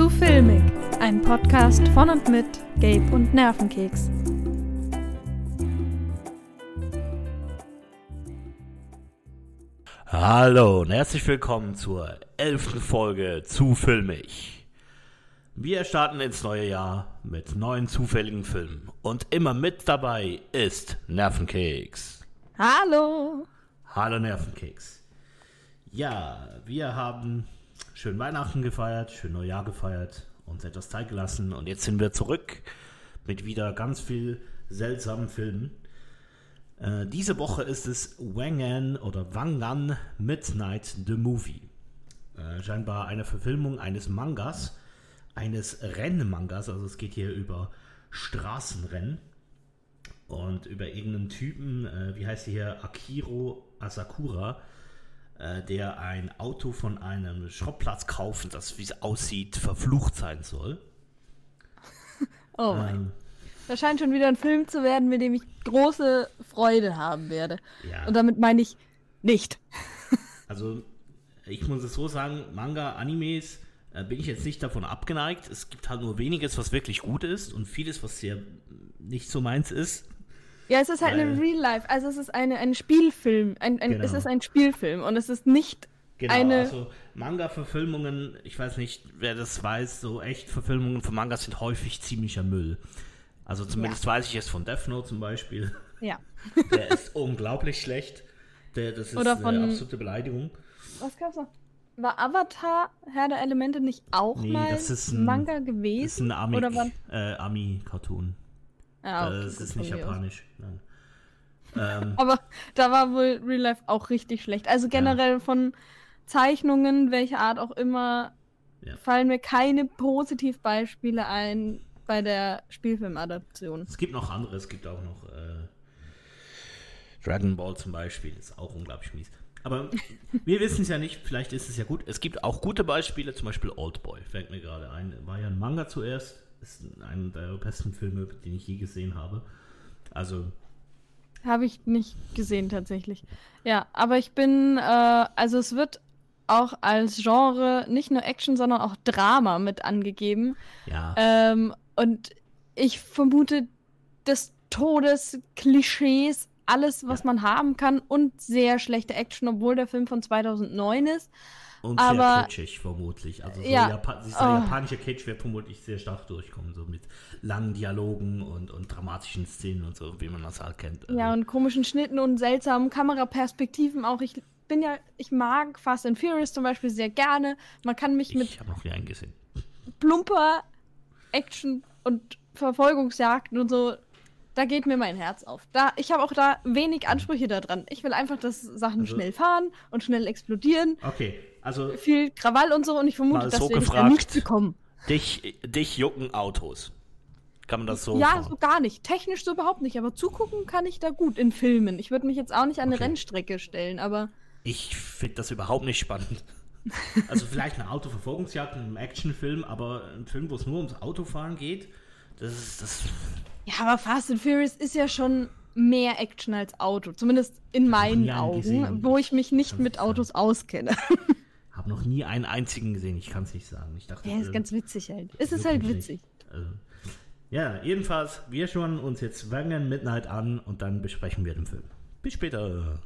Zu filmig, ein Podcast von und mit Gabe und Nervenkeks. Hallo und herzlich willkommen zur elften Folge zu filmig. Wir starten ins neue Jahr mit neuen zufälligen Filmen und immer mit dabei ist Nervenkeks. Hallo! Hallo Nervenkeks. Ja, wir haben schön Weihnachten gefeiert, schön Neujahr gefeiert, uns etwas Zeit gelassen. Und jetzt sind wir zurück mit wieder ganz viel seltsamen Filmen. Äh, diese Woche ist es Wangan oder Wangan Midnight the Movie. Äh, scheinbar eine Verfilmung eines Mangas, eines Rennmangas, also es geht hier über Straßenrennen. Und über irgendeinen Typen, äh, wie heißt sie hier, Akiro Asakura, äh, der ein Auto von einem Schrottplatz kauft, das, wie es aussieht, verflucht sein soll. Oh mein. Ähm, Das scheint schon wieder ein Film zu werden, mit dem ich große Freude haben werde. ja. Und damit meine ich nicht. Also, ich muss es so sagen, Manga, Animes äh, bin ich jetzt nicht davon abgeneigt. Es gibt halt nur weniges, was wirklich gut ist und vieles, was sehr nicht so meins ist. Ja, es ist halt eine Real Life, also es ist eine, ein Spielfilm. Ein, ein, Genau. Es ist ein Spielfilm und es ist nicht Genau, eine. also Manga-Verfilmungen, ich weiß nicht, wer das weiß, so echt Verfilmungen von Mangas sind häufig ziemlicher Müll. Also zumindest weiß ich es von Death Note zum Beispiel. ja. Der ist unglaublich schlecht. Der, das ist Oder eine von- absolute Beleidigung. Was gab's noch? War Avatar, Herr der Elemente, nicht auch Nee, mal das ist ein- Manga Das ist gewesen? ein Ami- Oder wann? äh, Ami-Cartoon. Äh, okay, das ist nicht japanisch. Ähm, Aber da war wohl Real Life auch richtig schlecht. Also generell von Zeichnungen, welcher Art auch immer, Ja. fallen mir keine Positivbeispiele ein bei der Spielfilmadaption. es gibt noch andere, es gibt auch noch äh, Dragon Ball zum Beispiel, ist auch unglaublich mies. Aber wir wissen es ja nicht, vielleicht ist es ja gut. Es gibt auch gute Beispiele, zum Beispiel Oldboy, fällt mir gerade ein. War ja ein Manga zuerst, ist einer der besten Filme, den ich je gesehen habe. Also, Habe ich nicht gesehen tatsächlich. Ja, aber ich bin, äh, also es wird auch als Genre nicht nur Action, sondern auch Drama mit angegeben. ja, Ähm, und ich vermute des Todes, Klischees, alles, was Ja. man haben kann und sehr schlechte Action, obwohl der Film von 2009 ist. Und aber- sehr kitschig vermutlich. Also, so Ja, Japa dieser oh. japanische Kitsch wird vermutlich sehr stark durchkommen, so mit langen Dialogen und, und dramatischen Szenen und so, wie man das halt kennt. Ja, und komischen Schnitten und seltsamen Kameraperspektiven auch. Ich bin ja, ich mag Fast and Furious zum Beispiel sehr gerne. Man kann mich mit ich habe noch nie einen gesehen. plumper Action und Verfolgungsjagden und so, da geht mir mein Herz auf. Da, ich habe auch da wenig Ansprüche daran. Ich will einfach, dass Sachen Also- schnell fahren und schnell explodieren. Okay, also Viel Krawall und so und ich vermute, dass so wir gefragt. nicht bekommen. Dich, dich jucken Autos. Kann man das so ja, fahren? so gar nicht. Technisch so überhaupt nicht, aber zugucken kann ich da gut in Filmen. Ich würde mich jetzt auch nicht an eine Okay. Rennstrecke stellen, aber Ich finde das überhaupt nicht spannend. Also vielleicht eine Autoverfolgungsjagd in einem Actionfilm, aber ein Film, wo es nur ums Autofahren geht, das ist das. ja, aber Fast and Furious ist ja schon mehr Action als Auto, zumindest in meinen Augen, gesehen. wo ich mich nicht mit. Autos auskenne. Habe noch nie einen einzigen gesehen, ich kann es nicht sagen. Ich dachte, Ja, ist äh, ganz witzig halt. Es ist halt witzig. Also, ja, jedenfalls, wir schauen uns jetzt Wangan Midnight an und dann besprechen wir den Film. Bis später.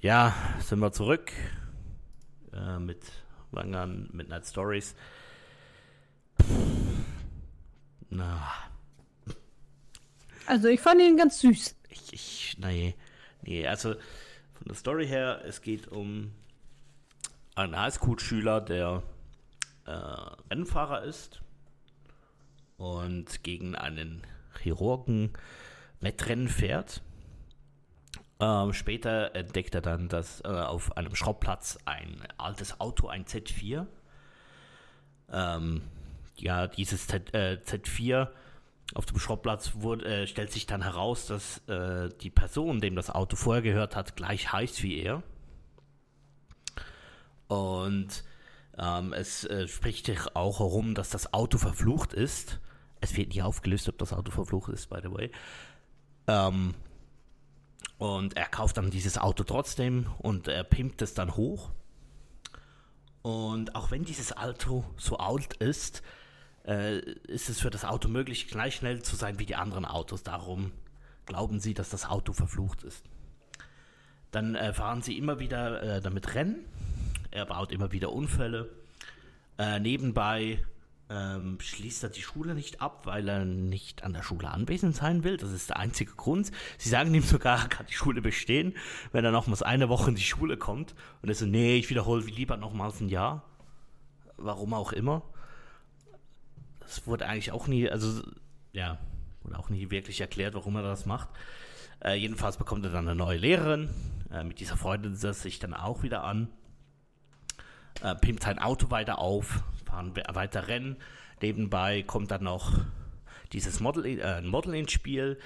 Ja, sind wir zurück äh, mit Wangan Midnight Stories. Na, Also ich fand ihn ganz süß. ich, ich, nee, nee, also von der Story her, es geht um einen Highschool-Schüler, der äh, Rennfahrer ist und gegen einen Chirurgen Wettrennen fährt. Ähm, später entdeckt er dann, dass äh, auf einem Schrottplatz ein altes Auto, ein Z4, ähm, ja, dieses Z, äh, Z4 auf dem Schrottplatz wurde, äh, stellt sich dann heraus, dass äh, die Person, dem das Auto vorher gehört hat, gleich heißt wie er. Und ähm, es äh, spricht sich auch herum, dass das Auto verflucht ist. Es wird nicht aufgelöst, ob das Auto verflucht ist, by the way. Ähm, Und er kauft dann dieses Auto trotzdem und er pimpt es dann hoch. Und auch wenn dieses Auto so alt ist, äh, ist es für das Auto möglich, gleich schnell zu sein wie die anderen Autos. Darum glauben sie, dass das Auto verflucht ist. Dann äh, fahren sie immer wieder äh, damit Rennen. Er baut immer wieder Unfälle. Äh, nebenbei ähm, schließt er die Schule nicht ab, weil er nicht an der Schule anwesend sein will. Das ist der einzige Grund. Sie sagen ihm sogar, er kann die Schule bestehen, wenn er nochmals eine Woche in die Schule kommt. Und er so, nee, ich wiederhole lieber nochmals ein Jahr. Warum auch immer. Das wurde eigentlich auch nie, also, ja, wurde auch nie wirklich erklärt, warum er das macht. Äh, jedenfalls bekommt er dann eine neue Lehrerin. Äh, mit dieser Freundin setzt er sich dann auch wieder an. Äh, pimpt sein Auto weiter auf, fahren weiter Rennen. Nebenbei kommt dann noch dieses Model, äh, Model ins Spiel,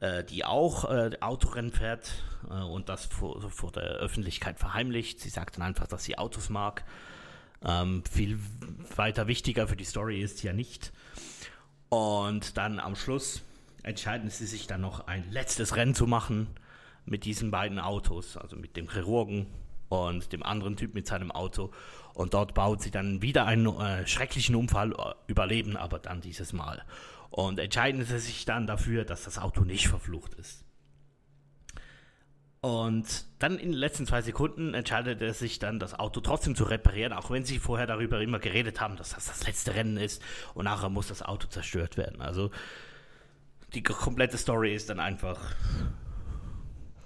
äh, die auch äh, Autorennen fährt äh, und das vor, vor, der Öffentlichkeit verheimlicht. Sie sagt dann einfach, dass sie Autos mag. Ähm, viel weiter wichtiger für die Story ist ja nicht. Und dann am Schluss entscheiden sie sich dann noch ein letztes Rennen zu machen mit diesen beiden Autos, also mit dem Chirurgen und dem anderen Typ mit seinem Auto. Und dort baut sie dann wieder einen äh, schrecklichen Unfall, äh, überleben aber dann dieses Mal. Und entscheiden sie sich dann dafür, dass das Auto nicht verflucht ist. Und dann in den letzten zwei Sekunden entscheidet er sich dann, das Auto trotzdem zu reparieren, auch wenn sie vorher darüber immer geredet haben, dass das das letzte Rennen ist und nachher muss das Auto zerstört werden. Also die komplette Story ist dann einfach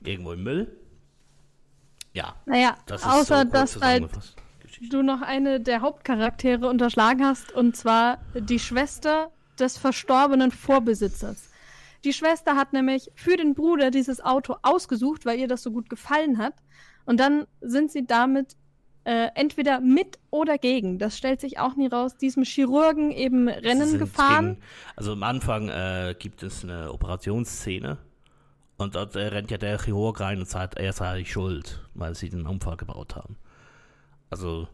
irgendwo im Müll. Ja. Naja, das außer so dass halt du noch eine der Hauptcharaktere unterschlagen hast, und zwar die Schwester des verstorbenen Vorbesitzers. Die Schwester hat nämlich für den Bruder dieses Auto ausgesucht, weil ihr das so gut gefallen hat. Und dann sind sie damit äh, entweder mit oder gegen, das stellt sich auch nie raus, diesem Chirurgen eben Rennen gefahren. Gegen, also am Anfang äh, gibt es eine Operationsszene und dort äh, rennt ja der Chirurg rein und sagt, er sei schuld, weil sie den Unfall gebaut haben. Also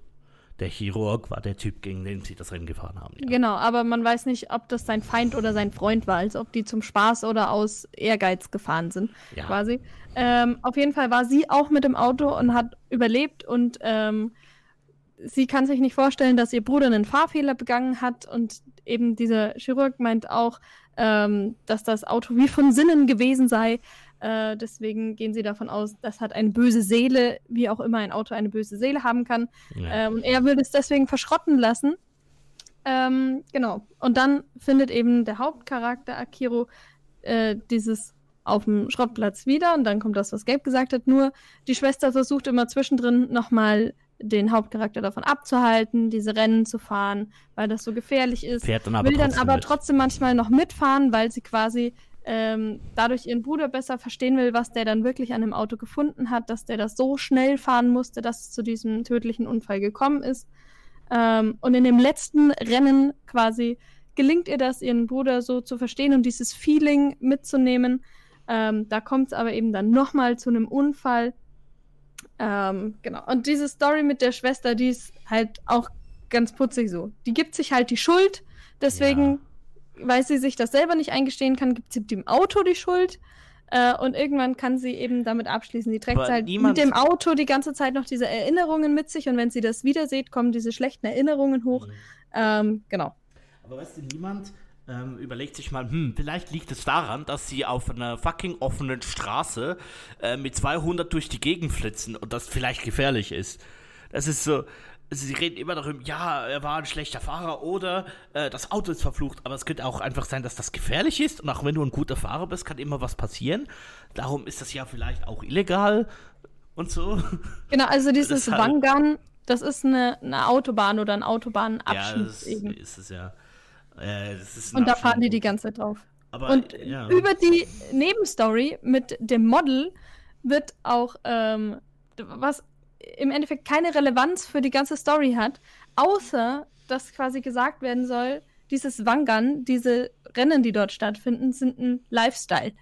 der Chirurg war der Typ, gegen den sie das Rennen gefahren haben. Ja. Genau, aber man weiß nicht, ob das sein Feind oder sein Freund war, als ob die zum Spaß oder aus Ehrgeiz gefahren sind, ja. quasi. Ähm, auf jeden Fall war sie auch mit dem Auto und hat überlebt und ähm, sie kann sich nicht vorstellen, dass ihr Bruder einen Fahrfehler begangen hat und eben dieser Chirurg meint auch, ähm, dass das Auto wie von Sinnen gewesen sei. Äh, deswegen gehen sie davon aus, das hat eine böse Seele, wie auch immer ein Auto eine böse Seele haben kann. Ja. Ähm, und er will es deswegen verschrotten lassen. Ähm, genau. Und dann findet eben der Hauptcharakter Akiro äh, dieses auf dem Schrottplatz wieder und dann kommt das, was Gabe gesagt hat. Nur die Schwester versucht immer zwischendrin nochmal den Hauptcharakter davon abzuhalten, diese Rennen zu fahren, weil das so gefährlich ist. Fährt dann aber will dann aber mit. trotzdem manchmal noch mitfahren, weil sie quasi ähm, dadurch ihren Bruder besser verstehen will, was der dann wirklich an dem Auto gefunden hat, dass der das so schnell fahren musste, dass es zu diesem tödlichen Unfall gekommen ist. Ähm, und in dem letzten Rennen quasi gelingt ihr das, ihren Bruder so zu verstehen und dieses Feeling mitzunehmen. Ähm, da kommt es aber eben dann nochmal zu einem Unfall. Ähm, genau. Und diese Story mit der Schwester, die ist halt auch ganz putzig so. Die gibt sich halt die Schuld, deswegen ja weil sie sich das selber nicht eingestehen kann, gibt sie dem Auto die Schuld. Äh, und irgendwann kann sie eben damit abschließen. Sie trägt halt mit dem Auto die ganze Zeit noch diese Erinnerungen mit sich und wenn sie das wieder sieht, kommen diese schlechten Erinnerungen hoch. Mhm. Ähm, genau. Aber weißt du, niemand ähm, überlegt sich mal, hm, vielleicht liegt es daran, dass sie auf einer fucking offenen Straße äh, mit 200 durch die Gegend flitzen und das vielleicht gefährlich ist. Das ist so, sie reden immer darüber, ja, er war ein schlechter Fahrer oder äh, das Auto ist verflucht, aber es könnte auch einfach sein, dass das gefährlich ist und auch wenn du ein guter Fahrer bist, kann immer was passieren. Darum ist das ja vielleicht auch illegal und so. Genau, also dieses halt, Wangan, das ist eine, eine, Autobahn oder ein Autobahnabschnitt. Ja, das eben. ist es ja. Äh, und da fahren die die ganze Zeit drauf. Aber, und ja. über die Nebenstory mit dem Model wird auch ähm, was im Endeffekt keine Relevanz für die ganze Story hat, außer dass quasi gesagt werden soll, dieses Wangan, diese Rennen, die dort stattfinden, sind ein Lifestyle.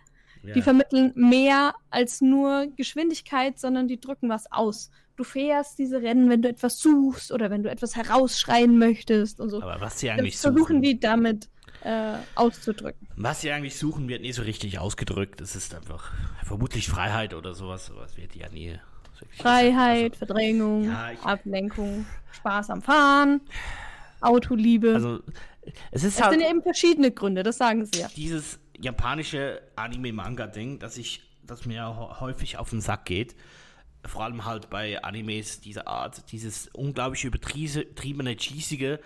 Ja. Die vermitteln mehr als nur Geschwindigkeit, sondern die drücken was aus. Du fährst diese Rennen, wenn du etwas suchst oder wenn du etwas herausschreien möchtest und so. Aber was sie eigentlich das versuchen suchen, die damit äh, auszudrücken. Was sie eigentlich suchen, wird nie so richtig ausgedrückt. Es ist einfach vermutlich Freiheit oder sowas. Sowas wird ja nie. Freiheit, also, Verdrängung, ja, ich, Ablenkung, Spaß am Fahren, Autoliebe. Also es ist es halt sind ja eben verschiedene Gründe, das sagen sie ja. Dieses japanische Anime-Manga-Ding, das ich, das mir häufig auf den Sack geht. Vor allem halt bei Animes dieser Art, dieses unglaublich übertriebene, cheesige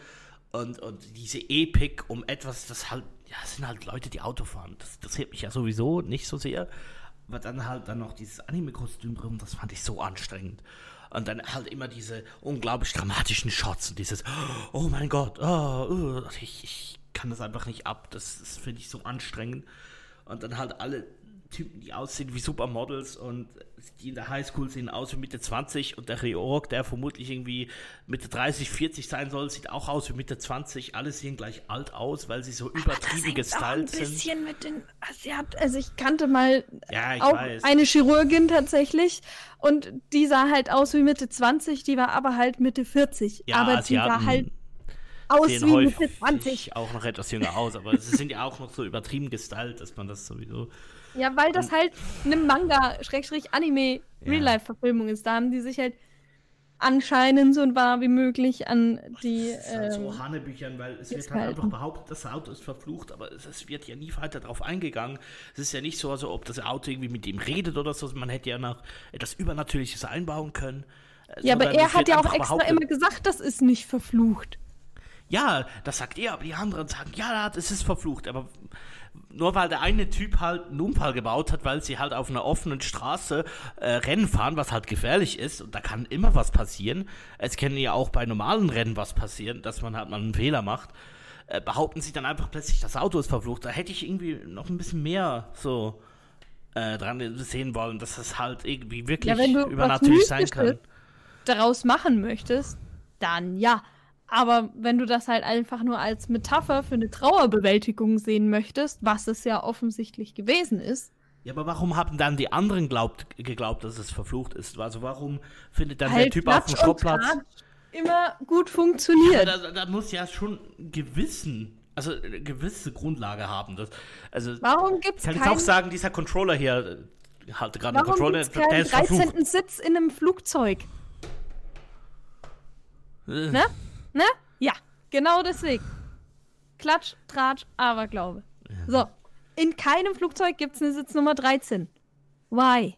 und, und diese Epik um etwas, das halt, ja, es sind halt Leute, die Auto fahren. Das interessiert mich ja sowieso nicht so sehr. Aber dann halt dann noch dieses Anime-Kostüm drin, das fand ich so anstrengend. Und dann halt immer diese unglaublich dramatischen Shots und dieses, oh mein Gott, oh, oh, ich, ich kann das einfach nicht ab. Das, das finde ich so anstrengend. Und dann halt alle Typen, die aussehen wie Supermodels und die in der Highschool sehen aus wie Mitte 20 und der Georg, der vermutlich irgendwie Mitte 30, 40 sein soll, sieht auch aus wie Mitte 20. Alle sehen gleich alt aus, weil sie so übertrieben gestylt sind. ein bisschen mit den Asiat also ich kannte mal ja, ich auch weiß. eine Chirurgin tatsächlich und die sah halt aus wie Mitte 20, die war aber halt Mitte 40. Ja, aber Asiaten die war halt aus wie Mitte 20. auch noch etwas jünger aus, aber sie sind ja auch noch so übertrieben gestylt, dass man das sowieso ja, weil das halt eine Manga-Anime-Real-Life-Verfilmung ist. Da haben die sich halt anscheinend so wahr wie möglich an die. Das ist halt so ähm, Hanebüchern, weil es wird halt einfach behauptet, das Auto ist verflucht, aber es, es, wird ja nie weiter darauf eingegangen. Es ist ja nicht so, als ob das Auto irgendwie mit ihm redet oder so. Man hätte ja noch etwas Übernatürliches einbauen können. Ja, aber er hat ja auch extra behauptet. immer gesagt, das ist nicht verflucht. Ja, das sagt er, aber die anderen sagen, ja, das ist verflucht. Aber nur weil der eine Typ halt einen Unfall gebaut hat, weil sie halt auf einer offenen Straße äh, Rennen fahren, was halt gefährlich ist, und da kann immer was passieren. Es kann ja auch bei normalen Rennen was passieren, dass man halt mal einen Fehler macht. Äh, behaupten sie dann einfach plötzlich, das Auto ist verflucht. Da hätte ich irgendwie noch ein bisschen mehr so äh, dran sehen wollen, dass das halt irgendwie wirklich ja, übernatürlich sein kann. Daraus machen möchtest, dann ja. Aber wenn du das halt einfach nur als Metapher für eine Trauerbewältigung sehen möchtest, was es ja offensichtlich gewesen ist. Ja, aber warum haben dann die anderen glaubt, geglaubt, dass es verflucht ist? Also warum findet dann halt der Typ auf dem Schrottplatz immer gut funktioniert? Ja, da, da, muss ja schon gewissen, also eine gewisse Grundlage haben. Das, also warum gibt's Ich kann jetzt auch sagen, dieser Controller hier äh, hatte gerade einen Controller, der ist 13. verflucht. Sitz in einem Flugzeug. Äh. Ne? Ne? Ja, genau deswegen. Klatsch, Tratsch, Aberglaube. Ja. So, in keinem Flugzeug gibt es eine Sitznummer 13. Why?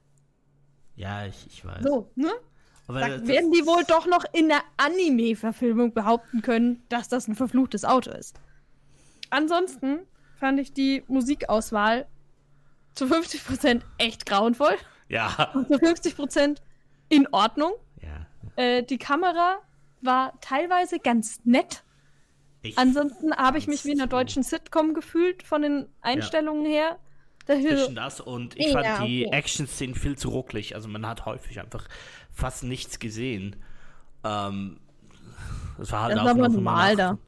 Ja, ich, ich weiß. So, ne? Aber da werden die wohl doch noch in der Anime-Verfilmung behaupten können, dass das ein verfluchtes Auto ist. Ansonsten fand ich die Musikauswahl zu 50% echt grauenvoll. Ja. Und zu 50% in Ordnung. Ja. Äh, die Kamera war teilweise ganz nett. Ich Ansonsten habe ich mich wie in einer deutschen Sitcom gefühlt von den Einstellungen ja. her. Zwischen das und ich ja, fand die okay. Action-Szenen viel zu rucklig. Also man hat häufig einfach fast nichts gesehen. Ähm, das war halt das auch aber normal da.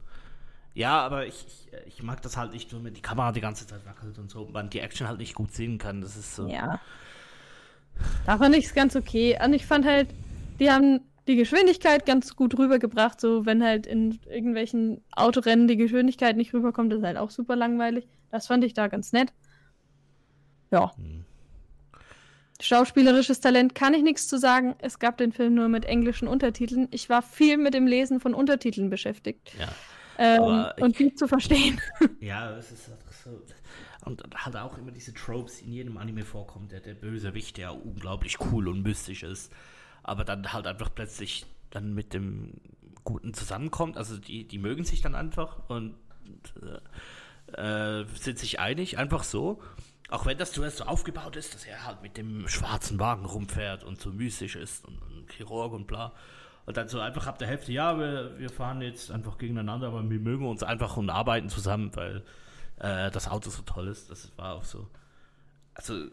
Ja, aber ich, ich, ich, mag das halt nicht, wenn die Kamera die ganze Zeit wackelt und so, man die Action halt nicht gut sehen kann. Das ist so. Ja. Da fand ich es ganz okay. Und ich fand halt, die haben die Geschwindigkeit ganz gut rübergebracht. So, wenn halt in irgendwelchen Autorennen die Geschwindigkeit nicht rüberkommt, ist halt auch super langweilig. Das fand ich da ganz nett. Ja. Hm. Schauspielerisches Talent kann ich nichts zu sagen. Es gab den Film nur mit englischen Untertiteln. Ich war viel mit dem Lesen von Untertiteln beschäftigt. Ja. Ähm, und viel zu verstehen. Ja, es ist so. Und hat auch immer diese Tropes, die in jedem Anime vorkommt, der, der Bösewicht, der unglaublich cool und mystisch ist aber dann halt einfach plötzlich dann mit dem Guten zusammenkommt. Also die, die mögen sich dann einfach und äh, sind sich einig, einfach so. Auch wenn das zuerst so aufgebaut ist, dass er halt mit dem schwarzen Wagen rumfährt und so mystisch ist und, und Chirurg und bla. Und dann so einfach ab der Hälfte, ja, wir, wir fahren jetzt einfach gegeneinander, aber wir mögen uns einfach und arbeiten zusammen, weil äh, das Auto so toll ist. Das war auch so. Also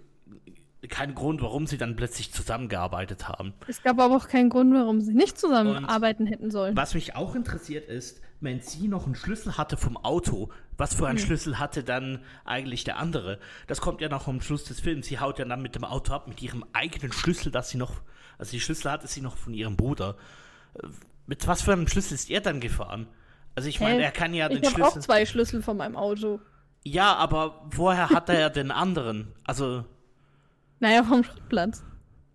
keinen Grund, warum sie dann plötzlich zusammengearbeitet haben. Es gab aber auch keinen Grund, warum sie nicht zusammenarbeiten Und hätten sollen. Was mich auch interessiert ist, wenn sie noch einen Schlüssel hatte vom Auto, was für einen hm. Schlüssel hatte dann eigentlich der andere? Das kommt ja noch am Schluss des Films. Sie haut ja dann mit dem Auto ab, mit ihrem eigenen Schlüssel, dass sie noch, also die Schlüssel hatte sie noch von ihrem Bruder. Mit was für einem Schlüssel ist er dann gefahren? Also ich meine, er kann ja den ich Schlüssel. Ich habe auch zwei Schlüssel von meinem Auto. Ja, aber woher hat er den anderen? Also. Naja, vom Schrottplatz.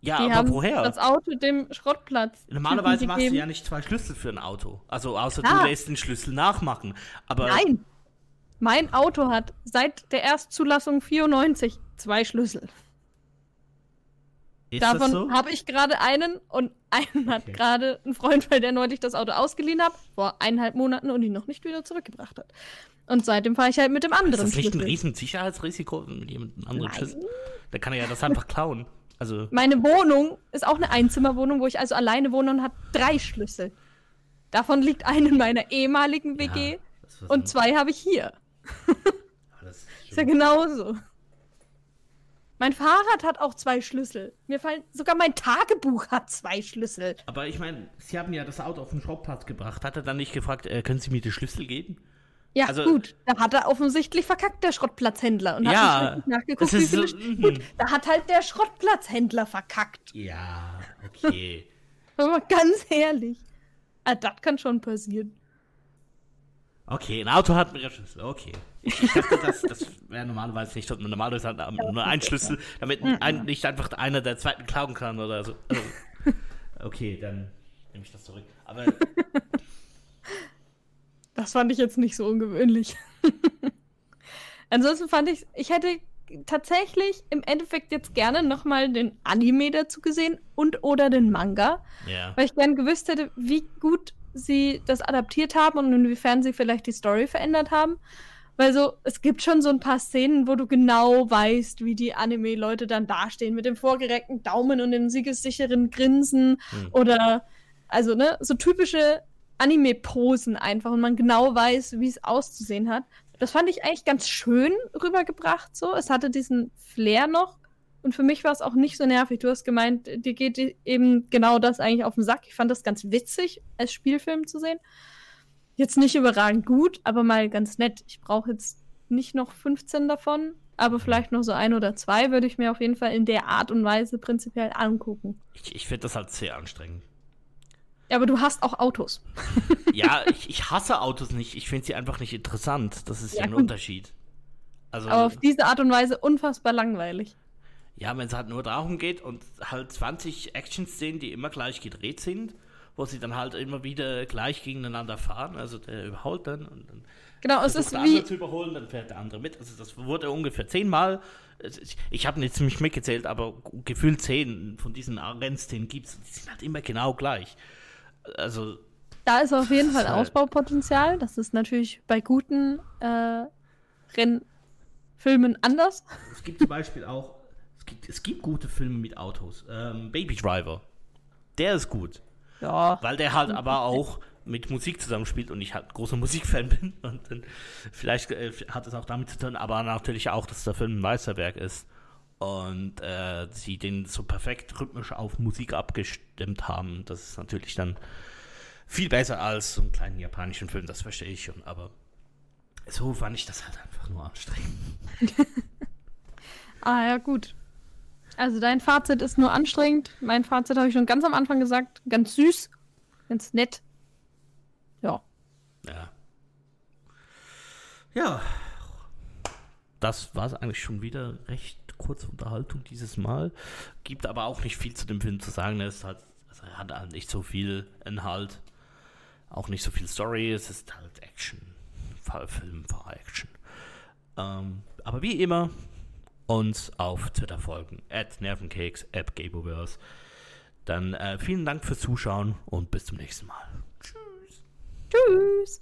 Ja, die aber woher? Das Auto dem Schrottplatz. Normalerweise machst du ja nicht zwei Schlüssel für ein Auto. Also außer ja. du lässt den Schlüssel nachmachen. Aber Nein. Mein Auto hat seit der Erstzulassung 94 zwei Schlüssel. Ist Davon so? habe ich gerade einen und einen hat okay. gerade ein Freund, weil der neulich das Auto ausgeliehen hat, vor eineinhalb Monaten und ihn noch nicht wieder zurückgebracht hat. Und seitdem fahre ich halt mit dem anderen. Ist das nicht ein riesen Sicherheitsrisiko mit jemandem anderen Schlüssel? Da kann er ja das einfach klauen. Also Meine Wohnung ist auch eine Einzimmerwohnung, wo ich also alleine wohne und habe drei Schlüssel. Davon liegt einer in meiner ehemaligen WG ja, und zwei habe ich hier. ist, ist ja genauso. Mein Fahrrad hat auch zwei Schlüssel. Mir fallen sogar mein Tagebuch hat zwei Schlüssel. Aber ich meine, Sie haben ja das Auto auf den Schrottplatz gebracht. Hat er dann nicht gefragt, äh, können Sie mir die Schlüssel geben? Ja, also, gut. Da hat er offensichtlich verkackt, der Schrottplatzhändler. Und ja, hat nicht nachgeguckt, wie viele. So, gut, da hat halt der Schrottplatzhändler verkackt. Ja, okay. Aber ganz ehrlich. Ah, das kann schon passieren. Okay, ein Auto hat mehrere Schlüssel. Okay. Ich, ich dachte, das, das wäre normalerweise nicht. Normalerweise hat er nur ein Schlüssel, damit mhm. ein, nicht einfach einer der zweiten klauen kann oder so. Also, okay, dann nehme ich das zurück. Aber. Das fand ich jetzt nicht so ungewöhnlich. Ansonsten fand ich, ich hätte tatsächlich im Endeffekt jetzt gerne nochmal den Anime dazu gesehen und oder den Manga. Ja. Weil ich gerne gewusst hätte, wie gut sie das adaptiert haben und inwiefern sie vielleicht die Story verändert haben. Weil so, es gibt schon so ein paar Szenen, wo du genau weißt, wie die Anime-Leute dann dastehen, mit dem vorgereckten Daumen und dem siegessicheren Grinsen hm. oder, also, ne, so typische Anime-Posen einfach und man genau weiß, wie es auszusehen hat. Das fand ich eigentlich ganz schön rübergebracht, so. Es hatte diesen Flair noch und für mich war es auch nicht so nervig. Du hast gemeint, dir geht eben genau das eigentlich auf den Sack. Ich fand das ganz witzig, als Spielfilm zu sehen. Jetzt nicht überragend gut, aber mal ganz nett. Ich brauche jetzt nicht noch 15 davon, aber vielleicht noch so ein oder zwei würde ich mir auf jeden Fall in der Art und Weise prinzipiell angucken. Ich, ich finde das halt sehr anstrengend. Ja, aber du hast auch Autos. ja, ich, ich hasse Autos nicht. Ich finde sie einfach nicht interessant. Das ist ja, ja ein Unterschied. Also, aber auf diese Art und Weise unfassbar langweilig. Ja, wenn es halt nur darum geht und halt 20 Action-Szenen, die immer gleich gedreht sind, wo sie dann halt immer wieder gleich gegeneinander fahren. Also der überholt dann und dann genau, es ist der wie zu überholen, dann fährt der andere mit. Also das wurde ungefähr zehnmal. Ich, ich habe nicht ziemlich mitgezählt, aber gefühlt zehn von diesen Rennszenen gibt es. Die sind halt immer genau gleich. Also da ist auf jeden Fall halt Ausbaupotenzial. Das ist natürlich bei guten äh, Rennfilmen anders. Es gibt zum Beispiel auch gibt, es gibt gute Filme mit Autos. Ähm, Baby Driver. Der ist gut. Ja. Weil der halt aber auch mit Musik zusammenspielt und ich halt großer Musikfan bin. Und dann vielleicht äh, hat es auch damit zu tun, aber natürlich auch, dass der Film ein Meisterwerk ist. Und äh, sie den so perfekt rhythmisch auf Musik abgestimmt haben. Das ist natürlich dann viel besser als so einen kleinen japanischen Film, das verstehe ich schon. Aber so fand ich das halt einfach nur anstrengend. ah ja, gut. Also dein Fazit ist nur anstrengend. Mein Fazit habe ich schon ganz am Anfang gesagt. Ganz süß, ganz nett. Ja. Ja. Ja. Das war es eigentlich schon wieder recht kurze Unterhaltung dieses Mal. Gibt aber auch nicht viel zu dem Film zu sagen. Es halt, also er hat halt nicht so viel Inhalt. Auch nicht so viel Story. Es ist halt Action. Film vor Action. Ähm, aber wie immer, uns auf Twitter folgen, at Nervenkeks, at Gaboverse. Dann äh, vielen Dank fürs Zuschauen und bis zum nächsten Mal. Tschüss. Tschüss.